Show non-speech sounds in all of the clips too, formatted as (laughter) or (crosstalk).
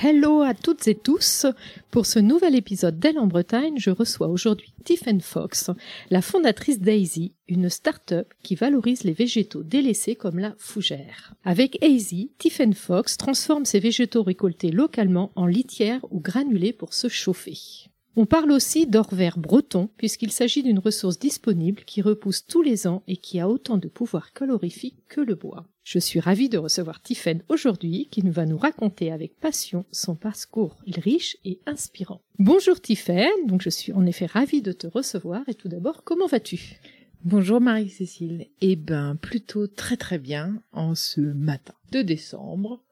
Hello à toutes et tous. Pour ce nouvel épisode d'Elle en Bretagne, je reçois aujourd'hui Tiffen Fox, la fondatrice Daisy, une start-up qui valorise les végétaux délaissés comme la fougère. Avec Daisy, Tiffen Fox transforme ses végétaux récoltés localement en litière ou granulés pour se chauffer. On parle aussi d'or vert breton puisqu'il s'agit d'une ressource disponible qui repousse tous les ans et qui a autant de pouvoir calorifique que le bois. Je suis ravie de recevoir Tiffen aujourd'hui qui nous va nous raconter avec passion son parcours riche et inspirant. Bonjour Tiffen, donc je suis en effet ravie de te recevoir et tout d'abord comment vas-tu? Bonjour Marie-Cécile. Eh ben plutôt très très bien en ce matin de décembre.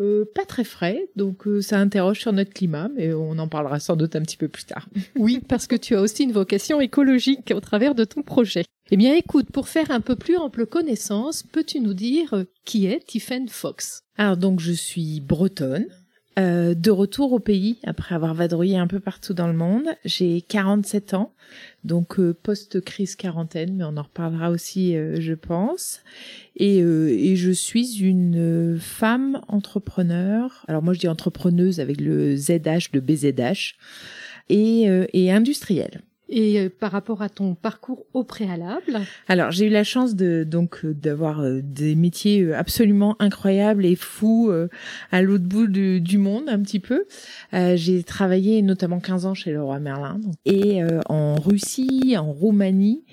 Euh, pas très frais, donc euh, ça interroge sur notre climat, mais on en parlera sans doute un petit peu plus tard. (laughs) Oui, parce que tu as aussi une vocation écologique au travers de ton projet. Eh bien écoute, pour faire un peu plus ample connaissance, peux-tu nous dire euh, qui est Tiffen Fox? Alors donc je suis bretonne, euh, de retour au pays après avoir vadrouillé un peu partout dans le monde. J'ai 47 ans, donc euh, post-crise quarantaine, mais on en reparlera aussi, euh, je pense. Et, et, je suis une femme entrepreneur. Alors moi je dis entrepreneuse avec le ZH de BZH et, et industrielle. Et euh, par rapport à ton parcours au préalable Alors, j'ai eu la chance de donc euh, d'avoir euh, des métiers absolument incroyables et fous à l'autre bout du, monde un petit peu. j'ai travaillé notamment 15 ans chez le roi Merlin et en Russie, en Roumanie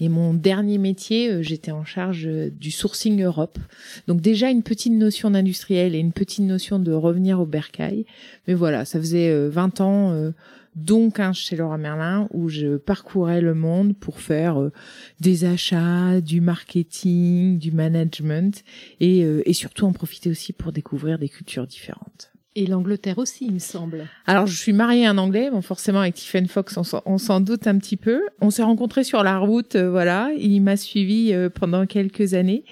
et mon dernier métier, j'étais en charge du sourcing Europe. Donc déjà une petite notion d'industriel et une petite notion de revenir au bercail. Mais voilà, ça faisait 20 ans donc un chez Laura Merlin où je parcourais le monde pour faire euh, des achats, du marketing, du management et, euh, et surtout en profiter aussi pour découvrir des cultures différentes. Et l'Angleterre aussi, il me semble. Alors, je suis mariée à un Anglais, bon, forcément avec Tiffen Fox, on s'en doute un petit peu. On s'est rencontrés sur la route, euh, voilà. Il m'a suivi pendant quelques années.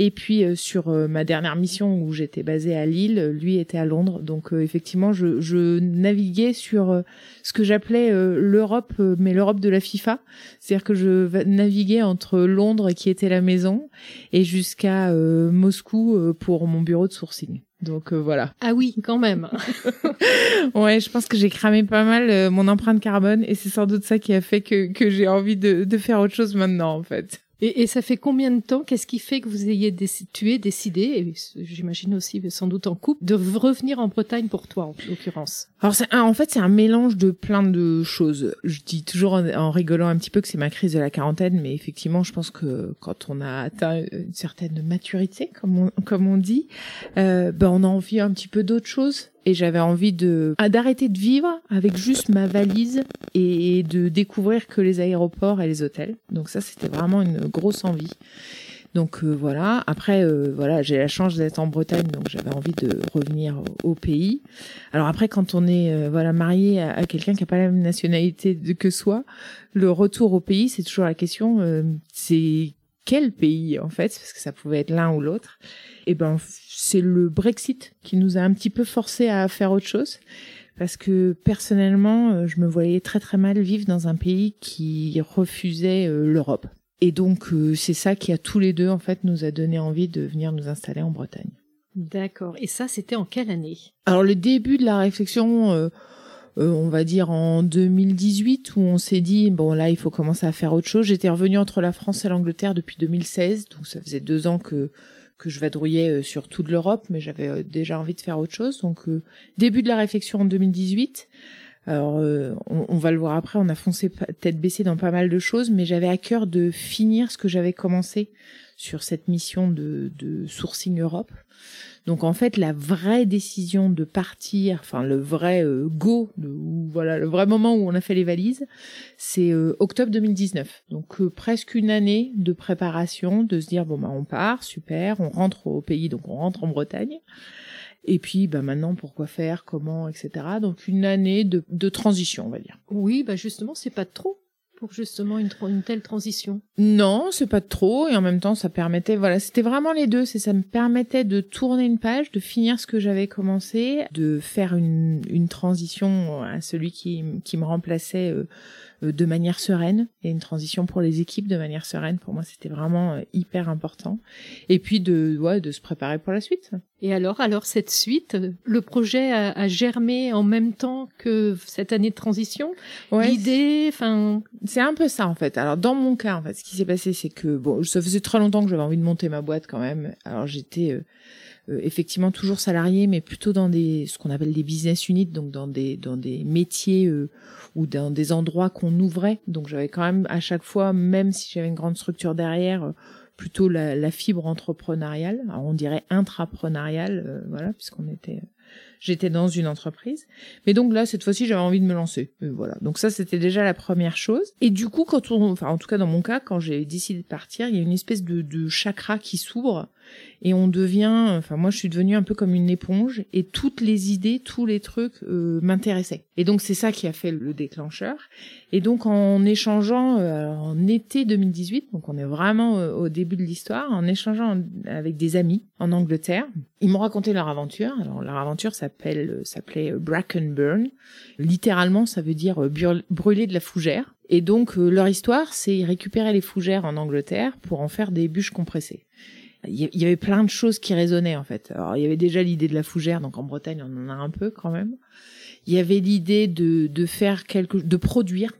Et puis euh, sur euh, ma dernière mission où j'étais basée à Lille, lui était à Londres. Donc euh, effectivement, je, je, naviguais sur ce que j'appelais l'Europe, mais l'Europe de la FIFA. C'est-à-dire que je naviguais entre Londres, qui était la maison, et jusqu'à Moscou pour mon bureau de sourcing. Donc voilà. Ah oui, quand même. (laughs) ouais, je pense que j'ai cramé pas mal mon empreinte carbone et c'est sans doute ça qui a fait que, que j'ai envie de, de faire autre chose maintenant en fait. Et, et, ça fait combien de temps Qu'est-ce qui fait que vous ayez tu es décidé, et j'imagine aussi sans doute en couple, de revenir en Bretagne pour toi en l'occurrence? Alors c'est en fait c'est un mélange de plein de choses. Je dis toujours en, rigolant un petit peu que c'est ma crise de la quarantaine, mais effectivement je pense que quand on a atteint une certaine maturité, comme on, dit, euh, ben on a envie un petit peu d'autre chose et j'avais envie de ah, d'arrêter de vivre avec juste ma valise et de découvrir que les aéroports et les hôtels. Donc ça c'était vraiment une grosse envie. Donc euh, voilà. Après, euh, voilà, j'ai la chance d'être en Bretagne, donc j'avais envie de revenir au, pays. Alors après, quand on est euh, voilà marié à, quelqu'un qui a pas la même nationalité que soi, le retour au pays, c'est toujours la question. c'est quel pays en fait, parce que ça pouvait être l'un ou l'autre. Et ben c'est le Brexit qui nous a un petit peu forcé à faire autre chose. Parce que personnellement, euh, je me voyais très très mal vivre dans un pays qui refusait euh, l'Europe. Et donc euh, c'est ça qui a tous les deux en fait nous a donné envie de venir nous installer en Bretagne. D'accord. Et ça c'était en quelle année? Alors le début de la réflexion, on va dire en 2018 où on s'est dit bon là il faut commencer à faire autre chose. J'étais revenue entre la France et l'Angleterre depuis 2016, donc ça faisait deux ans que que je vadrouillais euh, sur toute l'Europe, mais j'avais euh, déjà envie de faire autre chose. Donc début de la réflexion en 2018. Alors, on, on, va le voir après, on a foncé tête baissée dans pas mal de choses, mais j'avais à cœur de finir ce que j'avais commencé sur cette mission de, de sourcing Europe. Donc en fait, la vraie décision de partir, enfin le vrai euh, go, voilà, le vrai moment où on a fait les valises, c'est euh, octobre 2019. Donc euh, presque une année de préparation, de se dire bon bah on part, super, on rentre au pays, donc on rentre en Bretagne. Et puis, bah maintenant, pourquoi faire, comment, etc. Donc une année de, de transition, on va dire. Oui, bah justement, c'est pas trop justement une, telle transition? Non, c'est pas trop et en même temps ça permettait voilà, c'était vraiment les deux, c'est ça me permettait de tourner une page, de finir ce que j'avais commencé, de faire une, une transition à celui qui, qui me remplaçait euh, de manière sereine et une transition pour les équipes de manière sereine. Pour moi, c'était vraiment euh, hyper important. Et puis de, ouais, de se préparer pour la suite. Et alors, alors cette suite, le projet a, germé en même temps que cette année de transition? Ouais, L'idée, enfin, c'est un peu ça en fait. Alors dans mon cas, en fait, ce qui s'est passé, c'est que bon, ça faisait très longtemps que j'avais envie de monter ma boîte quand même. Alors j'étais euh, euh, effectivement toujours salarié, mais plutôt dans des ce qu'on appelle des business units, donc dans des dans des métiers euh, ou dans des endroits qu'on ouvrait. Donc j'avais quand même à chaque fois, même si j'avais une grande structure derrière, euh, plutôt la, la, fibre entrepreneuriale. Alors on dirait intrapreneuriale, voilà, puisqu'on était j'étais dans une entreprise. Mais donc là, cette fois-ci, j'avais envie de me lancer. voilà. Donc ça, c'était déjà la première chose. Et du coup, quand on, enfin, en tout cas dans mon cas, quand j'ai décidé de partir, il y a une espèce de, de chakra qui s'ouvre et on devient, enfin moi je suis devenue un peu comme une éponge et toutes les idées, tous les trucs euh, m'intéressaient. Et donc c'est ça qui a fait le déclencheur. Et donc en échangeant euh, en été 2018, donc on est vraiment euh, au début de l'histoire, en échangeant avec des amis en Angleterre, ils m'ont raconté leur aventure. Alors leur aventure s'appelle s'appelait Bracken Burn. Littéralement ça veut dire brûler de la fougère. Et donc leur histoire, c'est récupérer les fougères en Angleterre pour en faire des bûches compressées il y avait plein de choses qui résonnaient en fait. Alors il y avait déjà l'idée de la fougère, donc en Bretagne on en a un peu quand même. Il y avait l'idée de de faire quelque, de produire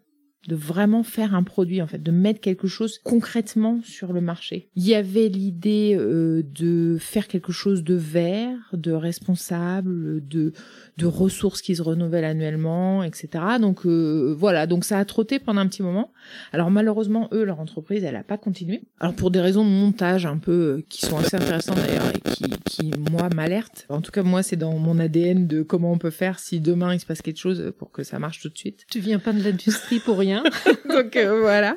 de vraiment faire un produit en fait, de mettre quelque chose concrètement sur le marché. Il y avait l'idée euh, de faire quelque chose de vert, de responsable, de de ressources qui se renouvellent annuellement, etc. Donc euh, voilà, donc ça a trotté pendant un petit moment. Alors malheureusement, eux, leur entreprise, elle a pas continué. Alors pour des raisons de montage un peu euh, qui sont assez intéressantes d'ailleurs et qui, qui moi m'alertent. En tout cas, moi, c'est dans mon ADN de comment on peut faire si demain il se passe quelque chose pour que ça marche tout de suite. Tu viens pas de l'industrie pour rien. (laughs) donc euh, voilà.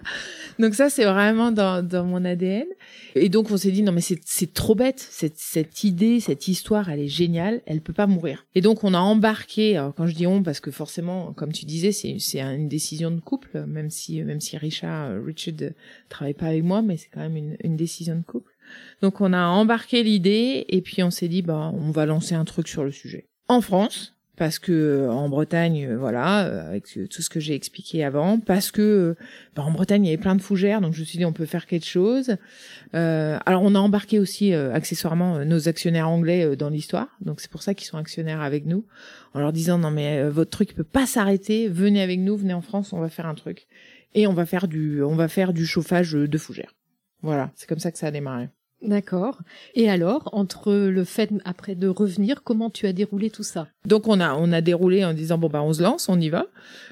Donc ça, c'est vraiment dans, dans mon ADN. Et donc on s'est dit non mais c'est trop bête. Cette, cette idée, cette histoire, elle est géniale. Elle peut pas mourir. Et donc on a embarqué. Alors quand je dis on, parce que forcément, comme tu disais, c'est une décision de couple. Même si même si Richard Richard travaille pas avec moi, mais c'est quand même une, une décision de couple. Donc on a embarqué l'idée et puis on s'est dit bah on va lancer un truc sur le sujet. En France, parce que euh, en Bretagne, euh, voilà, euh, avec tout ce que j'ai expliqué avant, parce que bah, en Bretagne il y avait plein de fougères, donc je me suis dit on peut faire quelque chose. Euh, alors on a embarqué aussi accessoirement nos actionnaires anglais dans l'histoire, donc c'est pour ça qu'ils sont actionnaires avec nous, en leur disant non mais votre truc peut pas s'arrêter, venez avec nous, venez en France, on va faire un truc et on va faire du, on va faire du chauffage de fougères. Voilà, c'est comme ça que ça a démarré. D'accord. Et alors, entre le fait après de revenir, comment tu as déroulé tout ça? Donc on a on a déroulé en disant bon bah on se lance, on y va.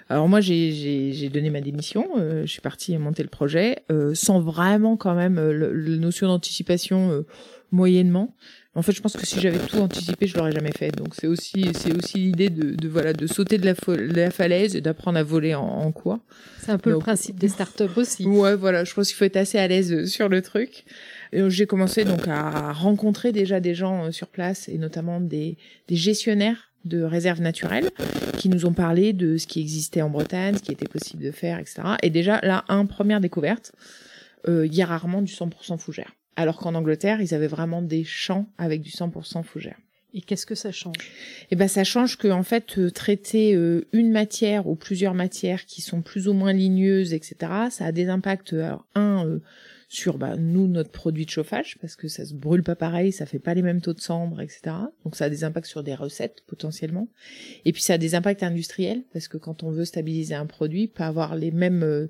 Alors moi j'ai j'ai donné ma démission, euh, je suis partie monter le projet euh, sans vraiment quand même euh, le, notion d'anticipation moyennement. En fait, je pense que si j'avais tout anticipé, je l'aurais jamais fait. Donc c'est aussi c'est aussi l'idée de, de, voilà de sauter de la, la falaise et d'apprendre à voler en, en quoi. C'est un peu le principe des startups aussi. Ouais, voilà, je pense qu'il faut être assez à l'aise sur le truc. J'ai commencé donc à rencontrer déjà des gens euh, sur place et notamment des, des gestionnaires de réserves naturelles qui nous ont parlé de ce qui existait en Bretagne, ce qui était possible de faire, etc. Et déjà là, un première découverte, euh, il y a rarement du 100% fougère. Alors qu'en Angleterre, ils avaient vraiment des champs avec du 100% fougère. Et qu'est-ce que ça change? Eh ben, ça change que en fait, euh, traiter une matière ou plusieurs matières qui sont plus ou moins ligneuses, etc. Ça a des impacts. Alors, un sur bah, nous notre produit de chauffage parce que ça se brûle pas pareil, ça fait pas les mêmes taux de cendre, etc. Donc ça a des impacts sur des recettes potentiellement. Et puis ça a des impacts industriels parce que quand on veut stabiliser un produit, pas avoir les mêmes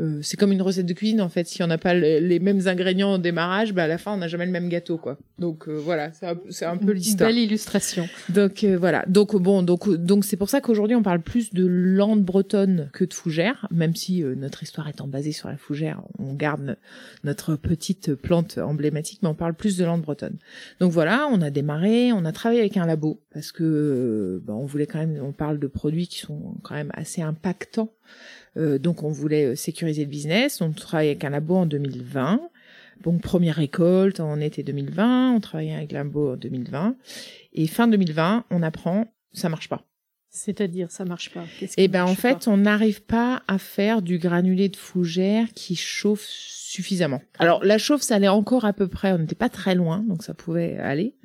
euh, c'est comme une recette de cuisine en fait. Si on n'a pas le- les mêmes ingrédients au démarrage, bah à la fin on n'a jamais le même gâteau quoi. Donc euh, voilà, c'est un, c'est un peu l'histoire. belle illustration. Donc euh, voilà. Donc bon, donc donc c'est pour ça qu'aujourd'hui on parle plus de lande bretonne que de fougère, même si euh, notre histoire étant basée sur la fougère, on garde notre petite plante emblématique, mais on parle plus de lande bretonne. Donc voilà, on a démarré, on a travaillé avec un labo parce que euh, bah, on voulait quand même, on parle de produits qui sont quand même assez impactants. Euh, donc on voulait euh, sécuriser le business. On travaille avec un labo en 2020. Donc première récolte en été 2020, on travaillait avec Limbo en 2020 et fin 2020, on apprend ça marche pas. C'est-à-dire, ça marche pas. Qui ben en fait, on n'arrive pas à faire du granulé de fougère qui chauffe suffisamment. Alors la chauffe, ça allait encore à peu près, on n'était pas très loin, donc ça pouvait aller.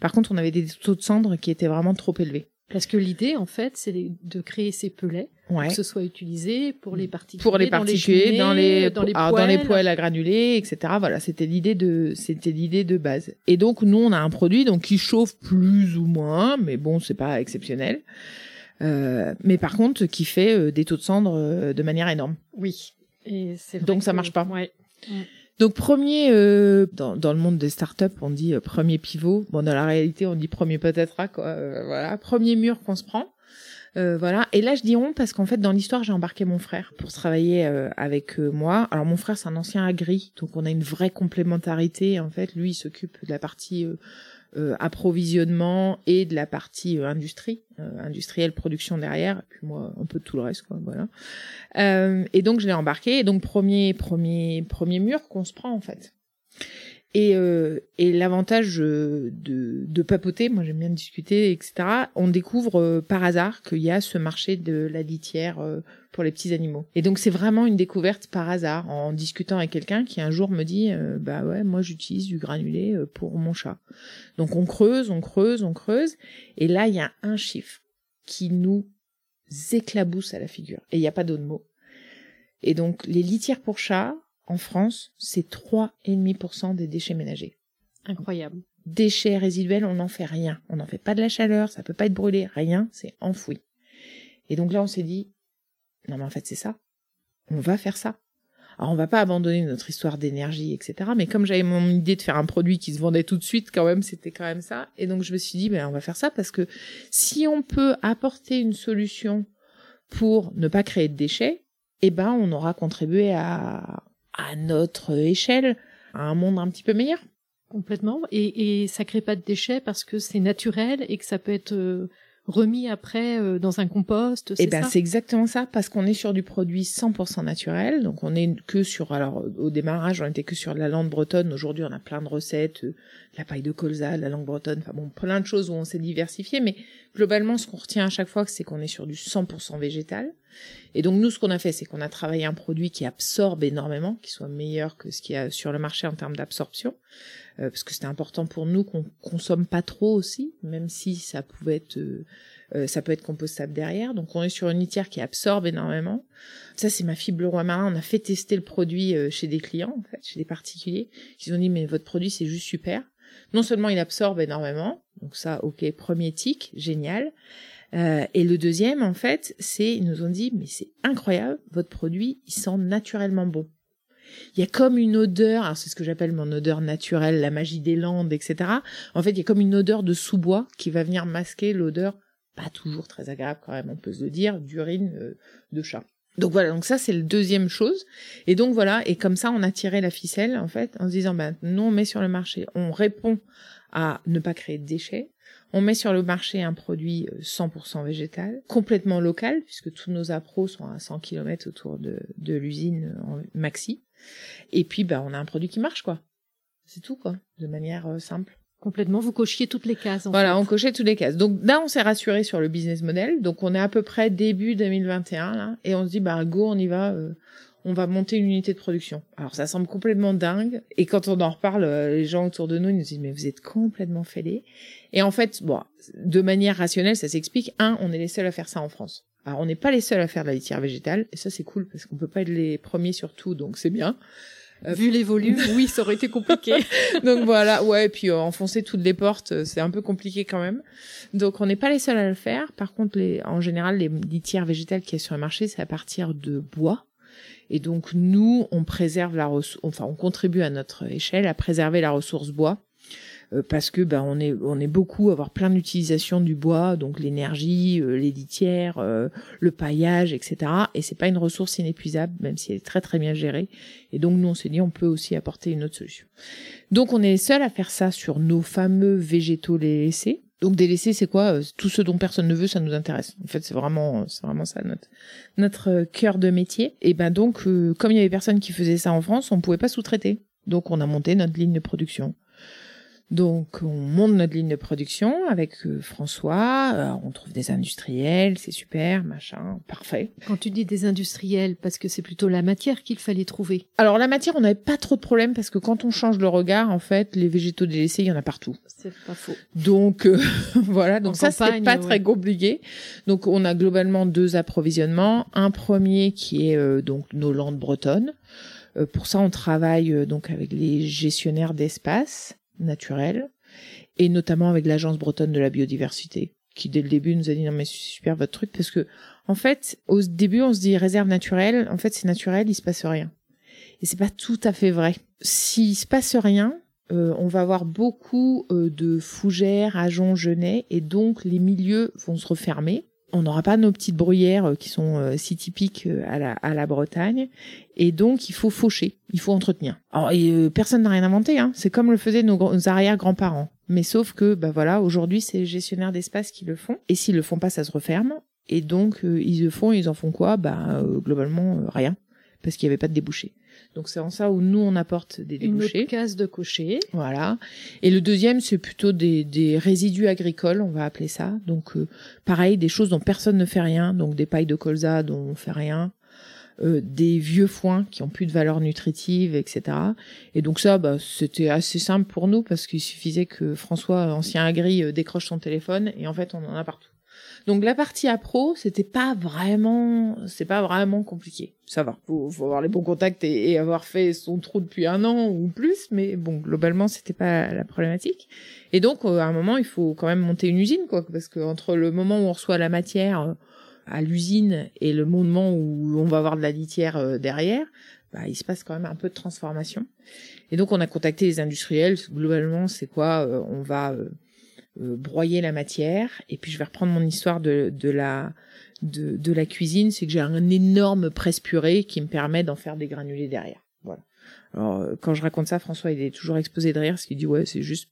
Par contre, on avait des taux de cendre qui étaient vraiment trop élevés. Parce que l'idée, en fait, c'est de créer ces pelets Ouais. que ce soit utilisé pour les particuliers, pour les particuliers, dans les, dans les, alors, dans les poêles. à granulés, etc. Voilà, c'était l'idée de, c'était l'idée de base. Et donc nous, on a un produit donc qui chauffe plus ou moins, mais bon, c'est pas exceptionnel. Euh, mais par contre, qui fait euh, des taux de cendre euh, de manière énorme. Oui. Et c'est vrai Donc, ça marche pas. Ouais. Donc premier, euh, dans, le monde des startups, on dit euh, premier pivot. Bon, dans la réalité, on dit premier patatras, quoi. Euh, voilà, premier mur qu'on se prend. Euh, voilà. Et là, je dis on parce qu'en fait, dans l'histoire, j'ai embarqué mon frère pour travailler avec moi. Alors, mon frère, c'est un ancien agri, donc on a une vraie complémentarité. En fait, lui, il s'occupe de la partie euh, approvisionnement et de la partie euh, industrie, euh, industrielle, production derrière. Et puis moi, un peu de tout le reste, quoi. Voilà. Euh, et donc, je l'ai embarqué. Et donc, premier, premier, premier mur qu'on se prend, en fait. Et, euh, et l'avantage euh, de, de papoter, moi j'aime bien discuter, etc. On découvre euh, par hasard qu'il y a ce marché de la litière euh, pour les petits animaux. Et donc c'est vraiment une découverte par hasard en discutant avec quelqu'un qui un jour me dit euh, bah ouais moi j'utilise du granulé pour mon chat. Donc on creuse, on creuse, on creuse, et là il y a un chiffre qui nous éclabousse à la figure. Et il n'y a pas d'autre mot. Et donc les litières pour chats en France, c'est 3,5% des déchets ménagers. Incroyable. Déchets résiduels, on n'en fait rien. On n'en fait pas de la chaleur, ça peut pas être brûlé, rien, c'est enfoui. Et donc là, on s'est dit, non mais en fait c'est ça. On va faire ça. Alors on va pas abandonner notre histoire d'énergie, etc. Mais comme j'avais mon idée de faire un produit qui se vendait tout de suite, quand même, c'était quand même ça. Et donc je me suis dit, ben on va faire ça parce que si on peut apporter une solution pour ne pas créer de déchets, eh ben on aura contribué à, à notre échelle à un monde un petit peu meilleur. Complètement. Et, et ça crée pas de déchets parce que c'est naturel et que ça peut être euh, remis après euh, dans un compost. Eh C'est ben c'est exactement ça parce qu'on est sur du produit 100% naturel. Donc on est que sur alors au démarrage on était que sur de la langue bretonne. Aujourd'hui on a plein de recettes, euh, de la paille de colza, de la langue bretonne, enfin bon plein de choses où on s'est diversifié. Mais globalement ce qu'on retient à chaque fois c'est qu'on est sur du 100% végétal. Et donc nous ce qu'on a fait c'est qu'on a travaillé un produit qui absorbe énormément, qui soit meilleur que ce qu'il y a sur le marché en termes d'absorption. Euh, parce que c'était important pour nous qu'on consomme pas trop aussi, même si ça pouvait être euh, euh, ça peut être compostable derrière. Donc on est sur une litière qui absorbe énormément. Ça c'est ma fibre roi marin. On a fait tester le produit chez des clients chez des particuliers. Ils ont dit mais votre produit c'est juste super. Non seulement il absorbe énormément, donc ça ok premier tic génial. Euh, et le deuxième en fait c'est ils nous ont dit mais c'est incroyable votre produit il sent naturellement bon. Il y a comme une odeur, alors c'est ce que j'appelle mon odeur naturelle, la magie des landes, etc. En fait, il y a comme une odeur de sous-bois qui va venir masquer l'odeur, pas toujours très agréable quand même, on peut se le dire, d'urine euh, de chat. Donc voilà, donc ça c'est le deuxième chose. Et donc voilà, et comme ça on a tiré la ficelle en fait en se disant ben nous on met sur le marché, on répond à ne pas créer de déchets. On met sur le marché un produit euh, 100% végétal, complètement local, puisque tous nos appros sont à 100 km autour de, de l'usine en maxi. Et puis, bah, on a un produit qui marche, quoi. C'est tout, quoi, de manière euh, simple. Complètement. Vous cochiez toutes les cases. En Voilà, fait. on cochait toutes les cases. Donc là, on s'est rassuré sur le business model. Donc on est à peu près début 2021, là, et on se dit, bah, go, on y va. euh, on va monter une unité de production. Alors ça semble complètement dingue. Et quand on en reparle, euh, les gens autour de nous ils nous disent mais vous êtes complètement fêlés. Et en fait, bon, de manière rationnelle, ça s'explique. Un, on est les seuls à faire ça en France. Alors on n'est pas les seuls à faire de la litière végétale. Et ça c'est cool parce qu'on peut pas être les premiers sur tout, donc c'est bien. Euh, Vu les volumes, (laughs) oui, ça aurait été compliqué. (laughs) donc voilà, ouais, et puis euh, enfoncer toutes les portes, c'est un peu compliqué quand même. Donc on n'est pas les seuls à le faire. Par contre, les, en général, les litières végétales qui y a sur le marché, c'est à partir de bois. Et donc nous, on préserve la ressource, enfin on contribue à notre échelle à préserver la ressource bois euh, parce que ben on est on est beaucoup à avoir plein d'utilisation du bois, donc l'énergie, euh, les litières, euh, le paillage, etc. Et c'est pas une ressource inépuisable, même si elle est très très bien gérée. Et donc nous on s'est dit on peut aussi apporter une autre solution. Donc on est les seuls à faire ça sur nos fameux végétaux laissés. Donc délaissés, c'est quoi Tout ce dont personne ne veut, ça nous intéresse. En fait, c'est vraiment, c'est vraiment ça notre notre cœur de métier. Et ben donc, comme il y avait personne qui faisait ça en France, on pouvait pas sous-traiter. Donc on a monté notre ligne de production. Donc on monte notre ligne de production avec euh, François, euh, on trouve des industriels, c'est super, machin, parfait. Quand tu dis des industriels, parce que c'est plutôt la matière qu'il fallait trouver. Alors la matière, on n'avait pas trop de problèmes parce que quand on change le regard, en fait, les végétaux délaissés, il y en a partout. C'est pas faux. Donc euh, (laughs) voilà, donc ça c'est pas très compliqué. Donc on a globalement deux approvisionnements, un premier qui est donc nos landes bretonnes. pour ça, on travaille donc avec les gestionnaires d'espace naturel, et notamment avec l'agence bretonne de la biodiversité, qui dès le début nous a dit non mais c'est super votre truc parce que en fait au début on se dit réserve naturelle, en fait c'est naturel, il se passe rien. Et c'est pas tout à fait vrai. S'il se passe rien, euh, on va avoir beaucoup euh, de fougères, ajoncs, genêts, et donc les milieux vont se refermer on n'aura pas nos petites bruyères euh, qui sont euh, si typiques euh, à la, à la Bretagne. Et donc, il faut faucher, il faut entretenir. Alors, personne n'a rien inventé, hein. c'est comme le faisaient nos, arrière-grands-parents. Mais sauf que, bah voilà, aujourd'hui, c'est les gestionnaires d'espace qui le font. Et s'ils le font pas, ça se referme. Et donc, ils le font, ils en font quoi? Bah, globalement, rien. Parce qu'il n'y avait pas de débouché. Donc c'est en ça où nous on apporte des débouchés. Une case de cocher. Voilà. Et le deuxième c'est plutôt des, des, résidus agricoles, on va appeler ça. Donc euh, pareil, des choses dont personne ne fait rien, donc des pailles de colza dont on fait rien. Euh, des vieux foins qui ont plus de valeur nutritive, etc. Et donc ça, bah, c'était assez simple pour nous parce qu'il suffisait que François, ancien agri, euh, décroche son téléphone et en fait on en a partout. Donc la partie appro, c'était pas vraiment, c'est pas vraiment compliqué. Ça va. Faut, faut avoir les bons contacts et, avoir fait son trou depuis un an ou plus, mais bon, globalement, c'était pas la problématique. Et donc, euh, à un moment, il faut quand même monter une usine, quoi, parce que entre le moment où on reçoit la matière euh, à l'usine et le moment où on va avoir de la litière euh, derrière, bah, il se passe quand même un peu de transformation. Et donc, on a contacté les industriels. Globalement, c'est quoi On va broyer la matière. Et puis je vais reprendre mon histoire de, de la de, de la cuisine, c'est que j'ai un énorme presse purée qui me permet d'en faire des granulés derrière. Voilà. Alors euh, quand je raconte ça, François il est toujours exposé de rire parce qu'il dit ouais c'est juste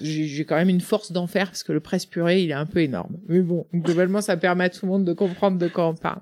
j'ai quand même une force d'en faire parce que le presse purée il est un peu énorme. Mais bon globalement ça permet à tout le monde de comprendre de quoi on parle.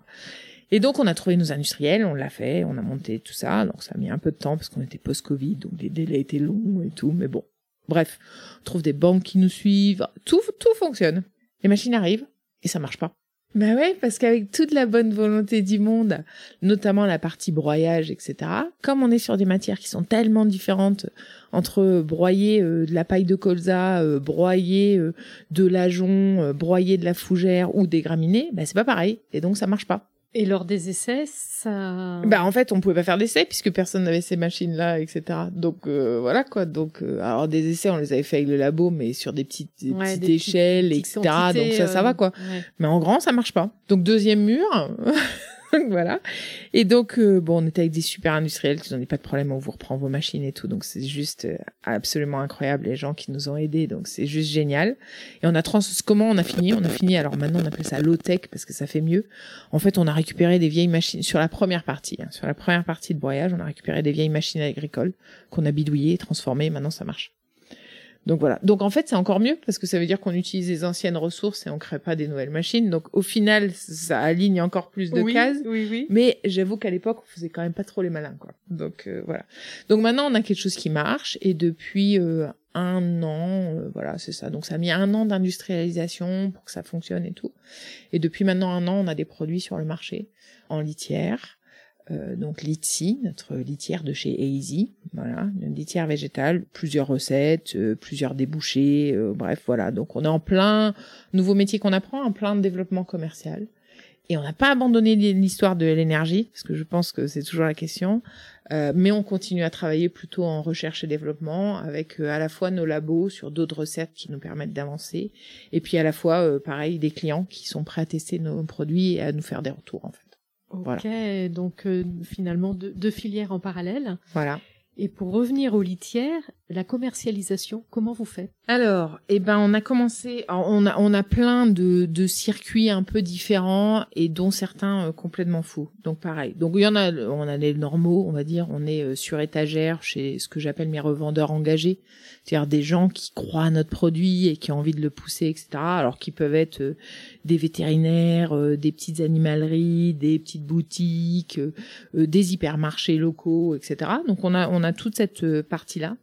Et donc on a trouvé nos industriels, on l'a fait, on a monté tout ça. Donc ça a mis un peu de temps parce qu'on était post-Covid, donc les délais étaient longs et tout. Mais bon, Bref, on trouve des banques qui nous suivent, tout, tout fonctionne. Les machines arrivent et ça marche pas. Bah ouais, parce qu'avec toute la bonne volonté du monde, notamment la partie broyage, etc., comme on est sur des matières qui sont tellement différentes entre broyer euh, de la paille de colza, euh, broyer euh, de l'ajon, broyer de la fougère ou des graminées, bah c'est pas pareil. Et donc ça marche pas. Et lors des essais, ça. Bah en fait, on pouvait pas faire d'essais puisque personne n'avait ces machines-là, etc. Donc euh, voilà quoi. Donc euh, alors des essais, on les avait fait avec le labo, mais sur des petites, petites échelles, etc. Donc ça, ça va quoi. Mais en grand, ça marche pas. Donc deuxième mur. (laughs) (laughs) voilà. Et donc, euh, bon, on était avec des super industriels qui n'ont pas de problème, on vous reprend vos machines et tout. Donc, c'est juste euh, absolument incroyable, les gens qui nous ont aidés. Donc, c'est juste génial. Et on a trans... Comment on a fini? On a fini, alors maintenant, on appelle ça low-tech parce que ça fait mieux. En fait, on a récupéré des vieilles machines sur la première partie. Hein. sur la première partie de broyage, on a récupéré des vieilles machines agricoles qu'on a bidouillées, transformées. Maintenant, ça marche. Donc voilà. Donc en fait, c'est encore mieux parce que ça veut dire qu'on utilise les anciennes ressources et on crée pas des nouvelles machines. Donc au final, ça aligne encore plus de cases. Oui, oui. Mais j'avoue qu'à l'époque, on faisait quand même pas trop les malins, quoi. Donc euh, voilà. Donc maintenant, on a quelque chose qui marche et depuis euh, un an, euh, voilà, c'est ça. Donc ça a mis un an d'industrialisation pour que ça fonctionne et tout. Et depuis maintenant un an, on a des produits sur le marché en litière. Euh, donc Litsi, notre litière de chez Easy, voilà, une litière végétale, plusieurs recettes, euh, plusieurs débouchés, euh, bref, voilà. Donc on est en plein nouveau métier qu'on apprend, en plein développement commercial. Et on n'a pas abandonné l'histoire de l'énergie, parce que je pense que c'est toujours la question, mais on continue à travailler plutôt en recherche et développement, avec à la fois nos labos sur d'autres recettes qui nous permettent d'avancer, et puis à la fois, pareil, des clients qui sont prêts à tester nos produits et à nous faire des retours, en fait. Ok, donc euh, finalement deux, deux filières en parallèle. Voilà. Et pour revenir aux litières, la commercialisation, comment vous faites? Alors, eh ben, on a commencé, on a, on a plein de, de circuits un peu différents et dont certains euh, complètement faux. Donc pareil. Donc il y en a, on a les normaux, on va dire, on est euh, sur étagère chez ce que j'appelle mes revendeurs engagés, c'est-à-dire des gens qui croient à notre produit et qui ont envie de le pousser, etc. Alors qui peuvent être euh, des vétérinaires, des petites animaleries, des petites boutiques, des hypermarchés locaux, etc. Donc on a, on a toute cette euh, partie-là.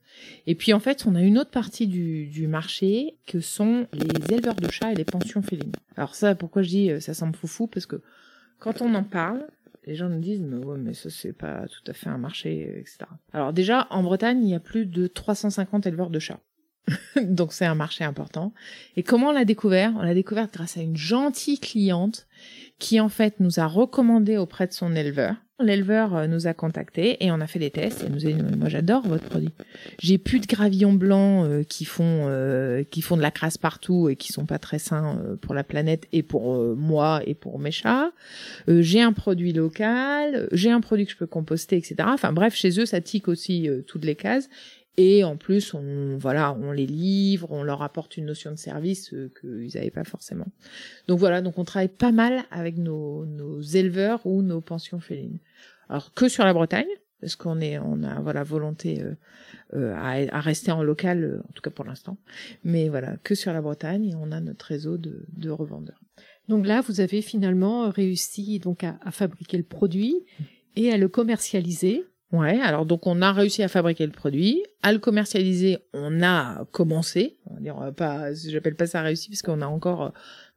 Et puis en fait, on a une autre partie du, marché que sont les éleveurs de chats et les pensions félines. Alors ça, pourquoi je dis euh, ça semble foufou? Parce que quand on en parle, les gens nous disent mais ouais mais ça c'est pas tout à fait un marché, etc. Alors déjà en Bretagne, il y a plus de 350 éleveurs de chats. (laughs) Donc c'est un marché important. Et comment on l'a découvert? On l'a découvert grâce à une gentille cliente qui en fait nous a recommandé auprès de son éleveur. L'éleveur euh, nous a contactés et on a fait des tests et nous a dit moi j'adore votre produit. J'ai plus de gravillons blancs euh, qui font euh, qui font de la crasse partout et qui sont pas très sains euh, pour la planète et pour moi et pour mes chats. J'ai un produit local, j'ai un produit que je peux composter, etc. Enfin bref, chez eux ça tique aussi toutes les cases. Et en plus, on voilà, on les livre, on leur apporte une notion de service euh, qu'ils n'avaient pas forcément. Donc voilà, donc on travaille pas mal avec nos, éleveurs ou nos pensions félines. Alors que sur la Bretagne, parce qu'on est, on a voilà volonté euh, euh, à, rester en local, euh, en tout cas pour l'instant. Mais voilà, que sur la Bretagne, et on a notre réseau de, de revendeurs. Donc là, vous avez finalement réussi donc à fabriquer le produit et à le commercialiser. Ouais, alors donc on a réussi à fabriquer le produit, à le commercialiser, on a commencé, on va dire on va pas j'appelle pas ça réussi parce qu'on a encore euh,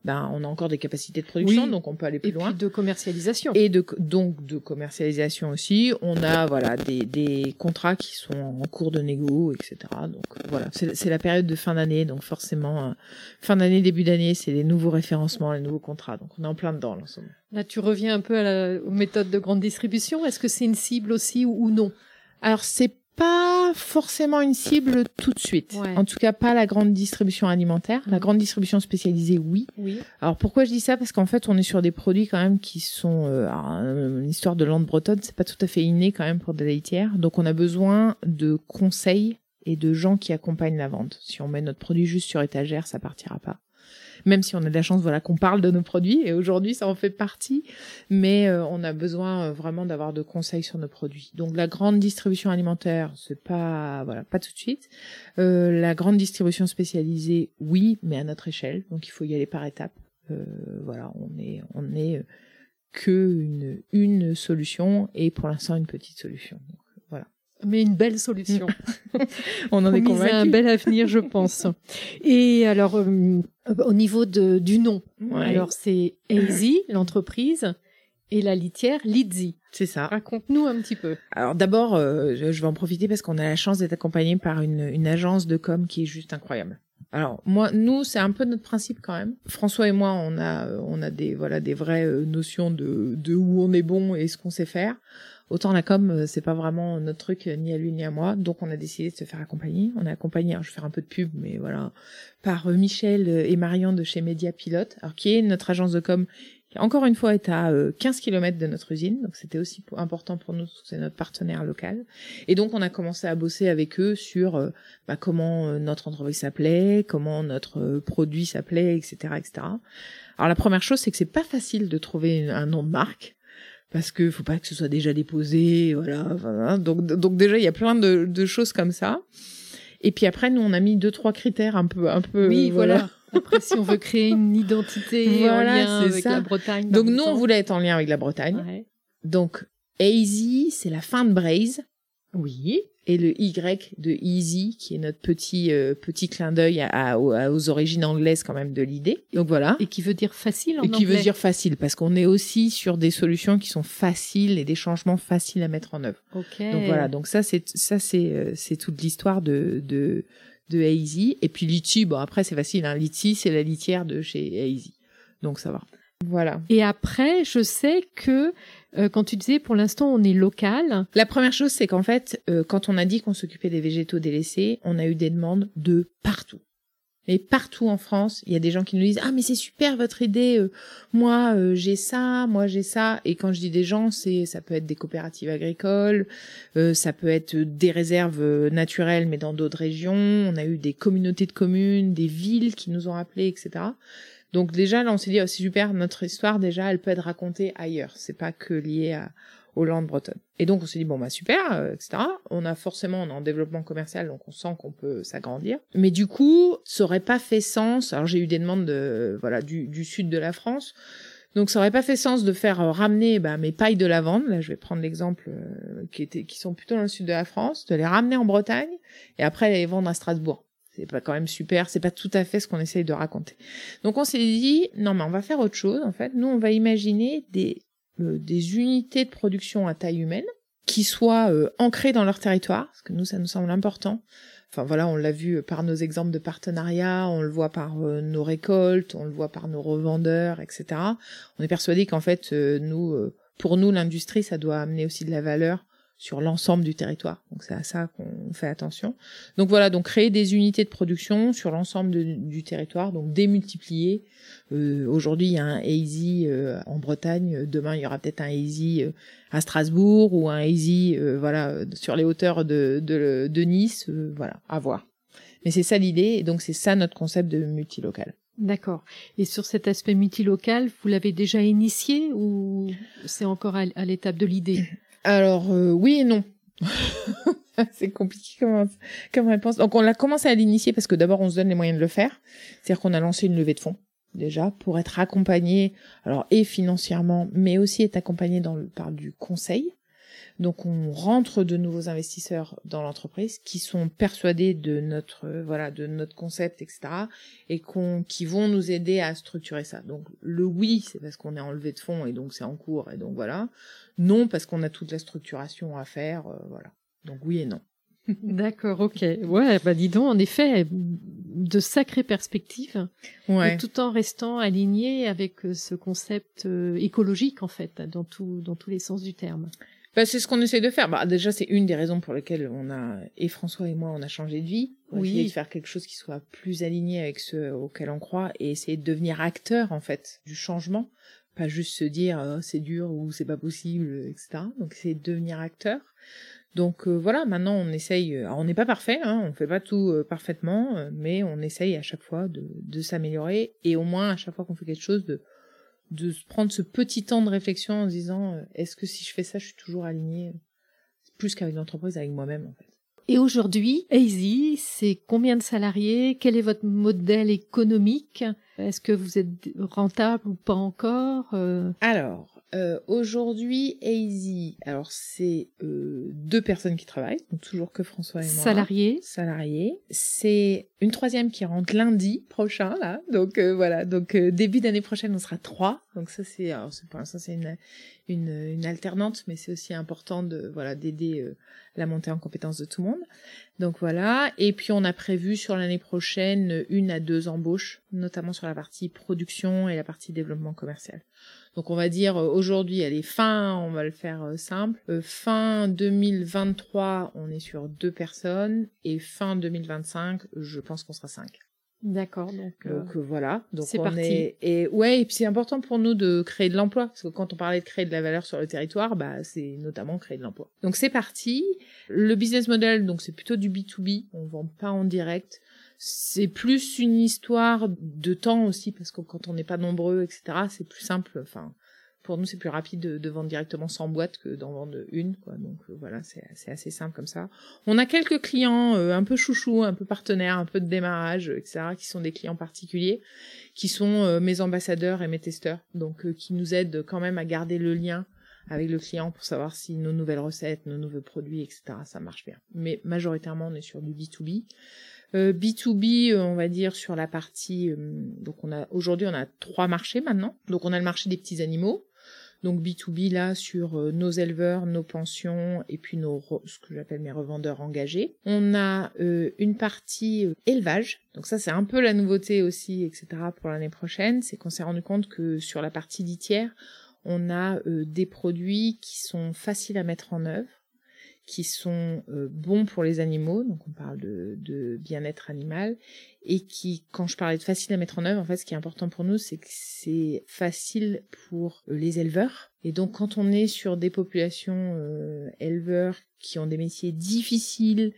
ben on a encore des capacités de production Oui. donc on peut aller plus Et loin. puis de commercialisation. Et de donc de commercialisation aussi, on a voilà des, des contrats qui sont en cours de négo, etc. Donc voilà, c'est c'est la période de fin d'année, donc forcément euh, fin d'année début d'année, c'est les nouveaux référencements, les nouveaux contrats, donc on est en plein dedans là, en ce moment. Là, tu reviens un peu à la, aux méthodes de grande distribution. Est-ce que c'est une cible aussi ou, ou non? Alors c'est pas forcément une cible tout de suite. Ouais. En tout cas, pas la grande distribution alimentaire. La Mhm. grande distribution spécialisée, oui. Oui. Alors pourquoi je dis ça? Parce qu'en fait, on est sur des produits quand même qui sont euh, alors, euh, une histoire de lande bretonne. C'est pas tout à fait inné quand même pour des laitières. Donc on a besoin de conseils et de gens qui accompagnent la vente. Si on met notre produit juste sur étagère, ça partira pas. Même si on a de la chance, voilà, qu'on parle de nos produits et aujourd'hui ça en fait partie, mais euh, on a besoin euh, vraiment d'avoir de conseils sur nos produits. Donc la grande distribution alimentaire, c'est pas, voilà, pas tout de suite. Euh, la grande distribution spécialisée, oui, mais à notre échelle. Donc il faut y aller par étapes. Euh, voilà, on est, on est euh, que une, une solution et pour l'instant une petite solution. Mais une belle solution. (laughs) On en est à un convaincu. bel avenir, je pense. Et alors, euh, au niveau de, du nom, Ouais, alors c'est Easy, l'entreprise, et la litière Lidzi. c'est ça. Raconte-nous un petit peu. Alors d'abord, euh, je, je vais en profiter parce qu'on a la chance d'être accompagné par une, une agence de com qui est juste incroyable. Alors moi, nous, c'est un peu notre principe quand même. François et moi, on a, on a des voilà des vraies euh, notions de, de où on est bon et ce qu'on sait faire. Autant la com, euh, c'est pas vraiment notre truc euh, ni à lui ni à moi, donc on a décidé de se faire accompagner. On est accompagné, alors je vais faire un peu de pub, mais voilà, par Michel et Marion de chez Media Pilote, alors qui est notre agence de com qui encore une fois est à euh, 15 km de notre usine, donc c'était aussi important pour nous, c'est notre partenaire local. Et donc on a commencé à bosser avec eux sur euh, bah, comment euh, notre entreprise s'appelait, comment notre euh, produit s'appelait, etc., etc. Alors la première chose, c'est que c'est pas facile de trouver un nom de marque parce que faut pas que ce soit déjà déposé, voilà. voilà. Donc donc déjà il y a plein de, de choses comme ça. Et puis après nous on a mis deux trois critères un peu un peu oui, euh, voilà. Après, si on veut créer une identité Voilà, en lien avec ça. la Bretagne. Donc nous on voulait être en lien avec la Bretagne. Ouais. Donc Easy, c'est la fin de Braise Oui. et le Y de Easy qui est notre petit euh, petit clin d'œil à, à- aux, origines anglaises quand même de l'idée. Donc voilà. Et qui veut dire facile en Et qui veut dire facile parce qu'on est aussi sur des solutions qui sont faciles et des changements faciles à mettre en œuvre. Ok. Donc voilà, donc ça c'est ça c'est euh, c'est toute l'histoire de de de Easy et puis Litchi bon après c'est facile hein Litchi c'est la litière de chez Easy. Donc ça va. Voilà. Et après, je sais que euh, quand tu disais pour l'instant on est local, La première chose, c'est qu'en fait, euh, quand on a dit qu'on s'occupait des végétaux délaissés, on a eu des demandes de partout. Et partout en France, il y a des gens qui nous disent ah mais c'est super votre idée. euh, moi euh, j'ai ça, moi j'ai ça. Et quand je dis des gens, c'est ça peut être des coopératives agricoles, euh, ça peut être des réserves euh, naturelles mais dans d'autres régions. On a eu des communautés de communes, des villes qui nous ont appelés, etc. Donc déjà là on s'est dit oh, c'est super notre histoire déjà elle peut être racontée ailleurs. C'est pas que lié à aux Landes bretonnes. Et donc on s'est dit bon bah super, euh, etc. On a forcément on est en développement commercial donc on sent qu'on peut s'agrandir. Mais du coup ça aurait pas fait sens. Alors j'ai eu des demandes de voilà du, du sud de la France. Donc ça aurait pas fait sens de faire euh, ramener bah, mes pailles de lavande. Là je vais prendre l'exemple euh, qui était qui sont plutôt dans le sud de la France, de les ramener en Bretagne et après les vendre à Strasbourg. C'est pas quand même super, c'est pas tout à fait ce qu'on essaye de raconter. Donc on s'est dit non mais on va faire autre chose en fait. Nous on va imaginer des des unités de production à taille humaine qui soient euh, ancrées dans leur territoire, parce que nous, ça nous semble important. Enfin voilà, on l'a vu par nos exemples de partenariat, on le voit par euh, nos récoltes, on le voit par nos revendeurs, etc. On est persuadé qu'en fait, euh, nous, euh, pour nous, l'industrie, ça doit amener aussi de la valeur sur l'ensemble du territoire. Donc c'est à ça qu'on fait attention. Donc voilà, donc créer des unités de production sur l'ensemble du territoire, donc démultiplier. Euh, Aujourd'hui, il y a un Easy euh, en Bretagne. Demain, il y aura peut-être un Easy euh, à Strasbourg ou un Easy, euh, voilà, euh, sur les hauteurs de, de, Nice. euh, voilà, à voir. Mais c'est ça l'idée, et donc c'est ça notre concept de multilocal. D'accord. Et sur cet aspect multilocal, vous l'avez déjà initié ou c'est encore à l'étape de l'idée? Alors euh, oui et non. (laughs) c'est compliqué comme, réponse. Donc on l'a commencé à l'initier parce que d'abord on se donne les moyens de le faire. C'est-à-dire qu'on a lancé une levée de fonds déjà pour être accompagné, alors et financièrement, mais aussi être accompagné par du conseil. Donc on rentre de nouveaux investisseurs dans l'entreprise qui sont persuadés de notre euh, voilà de notre concept etc et qu'on qui vont nous aider à structurer ça. Donc le oui c'est parce qu'on est en levée de fonds et donc c'est en cours et donc voilà. Non parce qu'on a toute la structuration à faire euh, voilà. Donc oui et non. (laughs) D'accord, ok. Ouais, bah dis donc, en effet, de sacrées perspectives, Ouais. tout en restant aligné avec euh, ce concept écologique, en fait, dans, tout, dans tous les sens du terme. Bah, c'est ce qu'on essaie de faire. Bah, déjà, c'est une des raisons pour lesquelles on a, et François et moi, on a changé de vie. On Oui. essayé de faire quelque chose qui soit plus aligné avec ce auquel on croit et essayer de devenir acteur, en fait, du changement. Pas juste se dire, euh, c'est dur ou c'est pas possible, etc. Donc, c'est devenir acteur. Donc, euh, voilà, maintenant, on essaye, alors, on n'est pas parfait, hein, on fait pas tout euh, parfaitement, euh, mais on essaye à chaque fois de, de s'améliorer et au moins, à chaque fois qu'on fait quelque chose, de, de se prendre ce petit temps de réflexion en se disant euh, est-ce que si je fais ça, je suis toujours aligné plus qu'avec l'entreprise, avec moi-même en fait. Et aujourd'hui, Easy, c'est combien de salariés? Quel est votre modèle économique? Est-ce que vous êtes rentable ou pas encore Euh, Alors euh, aujourd'hui, Easy, alors c'est euh, deux personnes qui travaillent, donc toujours que François et moi. Salariés Salariés. C'est une troisième qui rentre lundi prochain là, donc euh, voilà, donc euh, début d'année prochaine on sera trois, donc ça c'est, alors c'est pour l'instant c'est une, une une alternante, mais c'est aussi important de voilà d'aider euh, la montée en compétence de tout le monde. Donc voilà. Et puis on a prévu sur l'année prochaine une à deux embauches, notamment sur la partie production et la partie développement commercial. Donc on va dire euh, aujourd'hui elle est fin, on va le faire euh, simple. Euh, fin 2023 on est sur deux personnes et fin 2025 je pense qu'on sera cinq. D'accord, donc... Donc euh, voilà. Donc c'est parti. est et ouais et puis c'est important pour nous de créer de l'emploi parce que quand on parlait de créer de la valeur sur le territoire, bah c'est notamment créer de l'emploi. Donc c'est parti. Le business model donc c'est plutôt du B2B, on vend pas en direct. C'est plus une histoire de temps aussi parce que quand on n'est pas nombreux etc c'est plus simple. Enfin pour nous c'est plus rapide de, vendre directement 100 boîtes que d'en vendre une quoi. Donc euh, voilà c'est assez simple comme ça. On a quelques clients euh, un peu chouchous, un peu partenaires, un peu de démarrage, etc., qui sont des clients particuliers, qui sont euh, mes ambassadeurs et mes testeurs, donc qui nous aident quand même à garder le lien avec le client pour savoir si nos nouvelles recettes, nos nouveaux produits, etc., ça marche bien. Mais majoritairement, on est sur du B2B. Euh, B2B, euh, on va dire sur la partie, euh, donc on a aujourd'hui on a trois marchés maintenant. Donc on a le marché des petits animaux, donc B2B là sur euh, nos éleveurs, nos pensions et puis nos ce que j'appelle mes revendeurs engagés. On a euh, une partie euh, élevage. Donc ça c'est un peu la nouveauté aussi, etc. pour l'année prochaine. C'est qu'on s'est rendu compte que sur la partie litière, on a euh, des produits qui sont faciles à mettre en œuvre qui sont euh, bons pour les animaux, donc on parle de, de bien-être animal, et qui, quand je parlais de facile à mettre en œuvre, en fait, ce qui est important pour nous, c'est que c'est facile pour euh, les éleveurs. Et donc, quand on est sur des populations euh, éleveurs qui ont des métiers difficiles,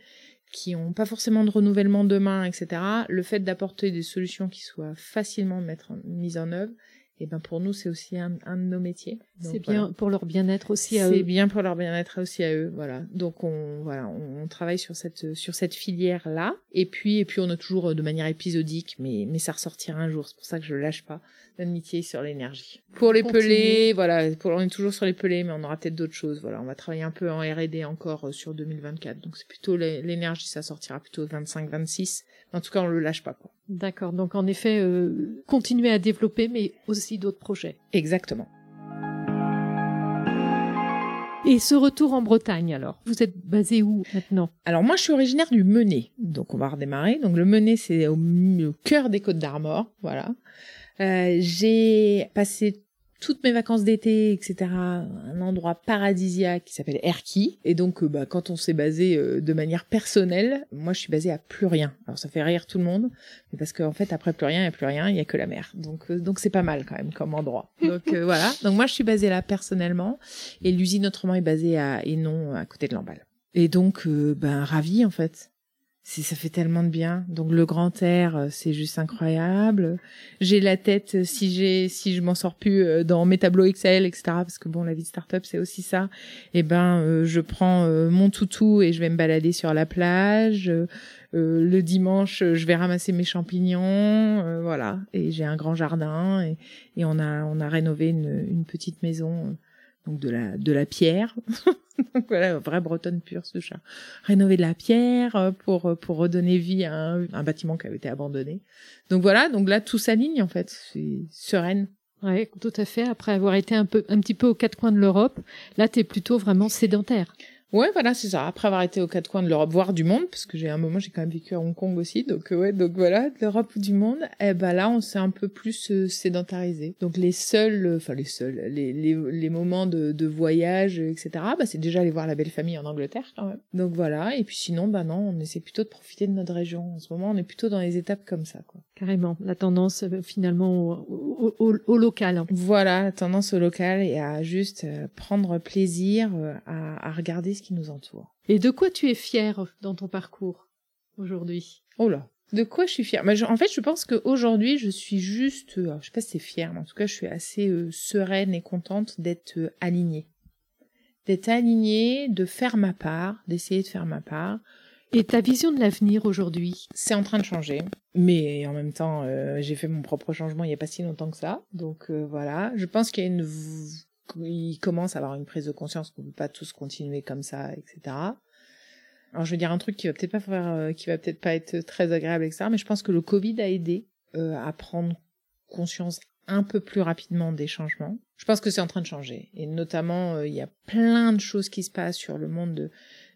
qui n'ont pas forcément de renouvellement demain, etc., le fait d'apporter des solutions qui soient facilement mises en œuvre, et ben pour nous c'est aussi un, un, de nos métiers. C'est bien pour leur bien-être aussi à eux. C'est bien pour leur bien-être aussi à eux, voilà. Donc on voilà, on, travaille sur cette sur cette filière là et puis et puis on a toujours de manière épisodique mais mais ça ressortira un jour, c'est pour ça que je lâche pas l'amitié sur l'énergie. Pour les pelés, voilà, pour, on est toujours sur les pelés mais on aura peut-être d'autres choses, voilà, on va travailler un peu en R&D encore euh, sur 2024. Donc c'est plutôt l'énergie ça sortira plutôt 25 26. En tout cas, on le lâche pas quoi. D'accord. Donc en effet, euh, continuer à développer, mais aussi d'autres projets. Exactement. Et ce retour en Bretagne, alors, vous êtes basé où maintenant? Alors moi, je suis originaire du Menet, donc on va redémarrer. Donc le Menet, c'est au, cœur des Côtes d'Armor, voilà. Euh, j'ai passé toutes mes vacances d'été, etc., un endroit paradisiaque qui s'appelle Erki. Et donc, euh, bah, quand on s'est basé euh, de manière personnelle, moi, je suis basée à plus rien. Alors, ça fait rire tout le monde, mais parce qu'en fait, après plus rien, il n'y a plus rien, il n'y a que la mer. Donc, euh, donc c'est pas mal quand même comme endroit. (laughs) Donc voilà. Donc moi, je suis basée là personnellement, et l'usine autrement est basée à Hénon, à côté de Lamballe. Et donc, ben, ravie en fait ça fait tellement de bien. Donc le grand air, euh, c'est juste incroyable. J'ai la tête euh, si j'ai si je m'en sors plus euh, dans mes tableaux Excel, etc. Parce que bon, la vie de start-up, c'est aussi ça. Et eh ben, je prends mon toutou et je vais me balader sur la plage. le dimanche, je vais ramasser mes champignons, voilà. Et j'ai un grand jardin et, on a on a rénové une petite maison donc de la de la pierre. (laughs) donc voilà, vraie bretonne pure ce chat. Rénover de la pierre euh, pour euh, pour redonner vie à un, bâtiment qui avait été abandonné. Donc voilà, donc là tout s'aligne en fait, c'est sereine. Ouais, tout à fait. Après avoir été un peu un petit peu aux quatre coins de l'Europe, là tu es plutôt vraiment sédentaire. Ouais, voilà, c'est ça. Après avoir été aux quatre coins de l'Europe, voire du monde, parce que j'ai un moment, j'ai quand même vécu à Hong Kong aussi, donc euh, ouais, donc voilà, de l'Europe ou du monde. Eh ben là, on s'est un peu plus euh, sédentarisé. Donc les seuls, euh, enfin les seuls, les, les, les moments de, de voyage, etc. Bah c'est déjà aller voir la belle famille en Angleterre quand même. Donc voilà. Et puis sinon, bah non, on essaie plutôt de profiter de notre région. En ce moment, on est plutôt dans les étapes comme ça, quoi. Carrément. La tendance finalement au, au, au, local. Hein. Voilà, la tendance au local et à juste prendre plaisir à, à regarder ce qui nous entoure. Et de quoi tu es fière dans ton parcours aujourd'hui? Oh là de quoi je suis fière? Bah, En fait, je pense qu'aujourd'hui, je suis juste, euh, je sais pas si c'est fière, mais en tout cas, je suis assez euh, sereine et contente d'être euh, alignée. D'être alignée, de faire ma part, d'essayer de faire ma part. Et ta vision de l'avenir aujourd'hui? C'est en train de changer, mais en même temps, j'ai fait mon propre changement il n'y a pas si longtemps que ça. Donc voilà, je pense qu'il y a une commence à avoir une prise de conscience qu'on ne peut pas tous continuer comme ça, etc. Alors je vais dire un truc qui va peut-être pas faire, euh, qui va peut-être pas être très agréable, etc. Mais je pense que le Covid a aidé euh, à prendre conscience un peu plus rapidement des changements. Je pense que c'est en train de changer. Et notamment, euh, il y a plein de choses qui se passent sur le monde de,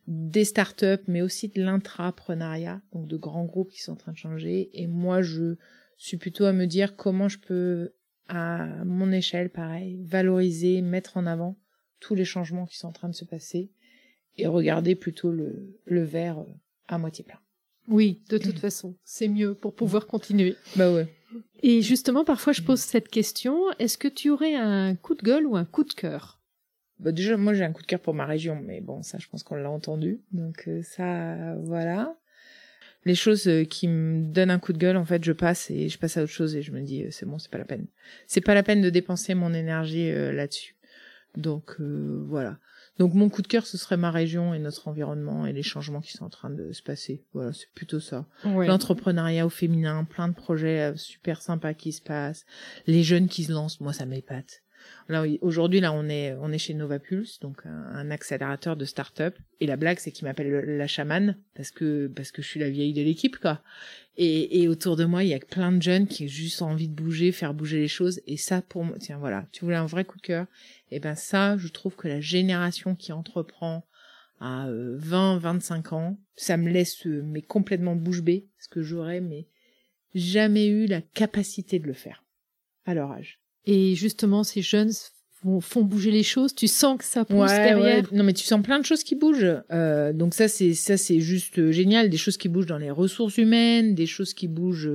des startups, mais aussi de l'intrapreneuriat, donc de grands groupes qui sont en train de changer. Et moi, je suis plutôt à me dire comment je peux à mon échelle, pareil, valoriser, mettre en avant tous les changements qui sont en train de se passer et regarder plutôt le, le verre à moitié plein. Oui, de toute façon, c'est mieux pour pouvoir continuer. Bah ouais. Et justement, parfois, je pose cette question est-ce que tu aurais un coup de gueule ou un coup de cœur? Bah déjà, moi, j'ai un coup de cœur pour ma région, mais bon, ça, je pense qu'on l'a entendu. Donc euh, ça, voilà les choses euh, qui me donnent un coup de gueule, en fait, je passe et je passe à autre chose et je me dis euh, c'est bon, c'est pas la peine. C'est pas la peine de dépenser mon énergie euh, là-dessus. Donc voilà. Donc mon coup de cœur, ce serait ma région et notre environnement et les changements qui sont en train de se passer. Voilà, c'est plutôt ça. L'entrepreneuriat au féminin, plein de projets super sympas qui se passent, les jeunes qui se lancent, moi ça m'épate. Là, aujourd'hui, là, on est, on est chez Novapulse, donc un, accélérateur de start-up. Et la blague, c'est qu'il m'appelle la chamane parce que, parce que je suis la vieille de l'équipe, quoi. Et, et autour de moi, il y a plein de jeunes qui ont juste envie de bouger, faire bouger les choses. Et ça, pour moi, tiens, voilà, tu voulais un vrai coup de cœur. Et eh ben, ça, je trouve que la génération qui entreprend à 20, euh, 25 ans, ça me laisse, euh, mais complètement bouche bée, parce que j'aurais, mais jamais eu la capacité de le faire à leur âge. Et justement, ces jeunes font, bouger les choses. Tu sens que ça pousse derrière. Non, mais tu sens plein de choses qui bougent. Euh, donc ça, c'est ça, c'est juste euh, génial. Des choses qui bougent dans les ressources humaines, des choses qui bougent.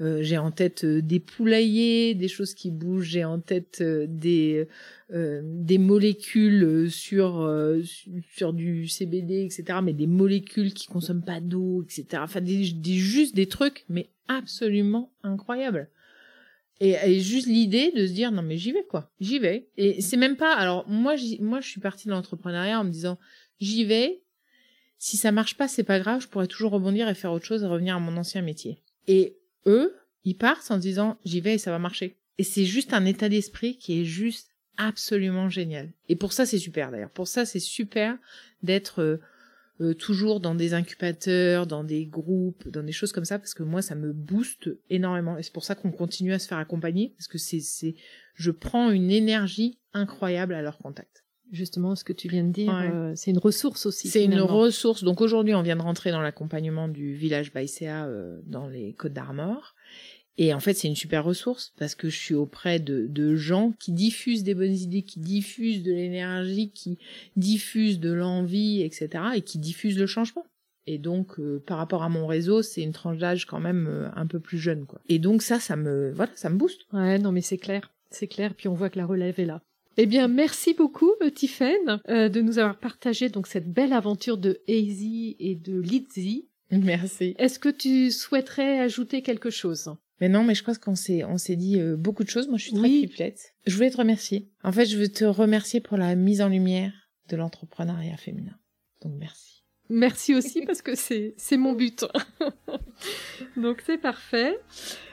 Euh, j'ai en tête euh, des poulaillers, des choses qui bougent. J'ai en tête euh, des des molécules sur sur du CBD, etc. Mais des molécules qui consomment pas d'eau, etc. Enfin, des, des juste des trucs, mais absolument incroyables. Et, juste l'idée de se dire non mais j'y vais quoi, j'y vais. Et c'est même pas. Alors moi, moi je suis partie de l'entrepreneuriat en me disant j'y vais. Si ça marche pas, c'est pas grave, je pourrais toujours rebondir et faire autre chose et revenir à mon ancien métier. Et eux, ils partent en se disant j'y vais et ça va marcher. Et c'est juste un état d'esprit qui est juste absolument génial. Et pour ça c'est super d'ailleurs. Pour ça c'est super d'être euh, toujours dans des incubateurs, dans des groupes, dans des choses comme ça, parce que moi, ça me booste énormément. Et c'est pour ça qu'on continue à se faire accompagner, parce que c'est, c'est, je prends une énergie incroyable à leur contact. Justement, ce que tu viens de dire, euh, c'est une ressource aussi. C'est une ressource. Donc aujourd'hui, on vient de rentrer dans l'accompagnement du village Baïséa euh, dans les Côtes d'Armor. Et en fait, c'est une super ressource parce que je suis auprès de, de gens qui diffusent des bonnes idées, qui diffusent de l'énergie, qui diffusent de l'envie, etc. et qui diffusent le changement. Et donc, euh, par rapport à mon réseau, c'est une tranche d'âge quand même euh, un peu plus jeune, quoi. Et donc ça, ça me, voilà, ça me booste. Ouais, non, mais c'est clair, c'est clair. Puis on voit que la relève est là. Eh bien, merci beaucoup, euh, Tiffen, de nous avoir partagé donc cette belle aventure de Hazy et de Lizzy. Merci. Est-ce que tu souhaiterais ajouter quelque chose? Mais non, mais je crois qu'on s'est on s'est dit euh, beaucoup de choses. Moi, je suis très oui. Je voulais te remercier. En fait, je veux te remercier pour la mise en lumière de l'entrepreneuriat féminin. Donc merci. Merci aussi (laughs) parce que c'est c'est mon but. (laughs) Donc c'est parfait.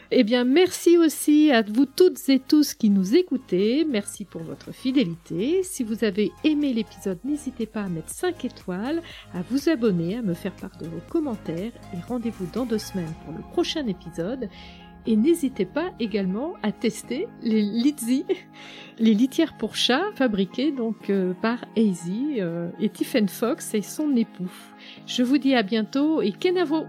Eh bien, merci aussi à vous toutes et tous qui nous écoutez. Merci pour votre fidélité. Si vous avez aimé l'épisode, n'hésitez pas à mettre 5 étoiles, à vous abonner, à me faire part de vos commentaires et rendez-vous dans deux semaines pour le prochain épisode. Et n'hésitez pas également à tester les (laughs) les litières pour chats fabriquées donc euh, par Easy euh, et Tiffen Fox et son époux. Je vous dis à bientôt et Kenavo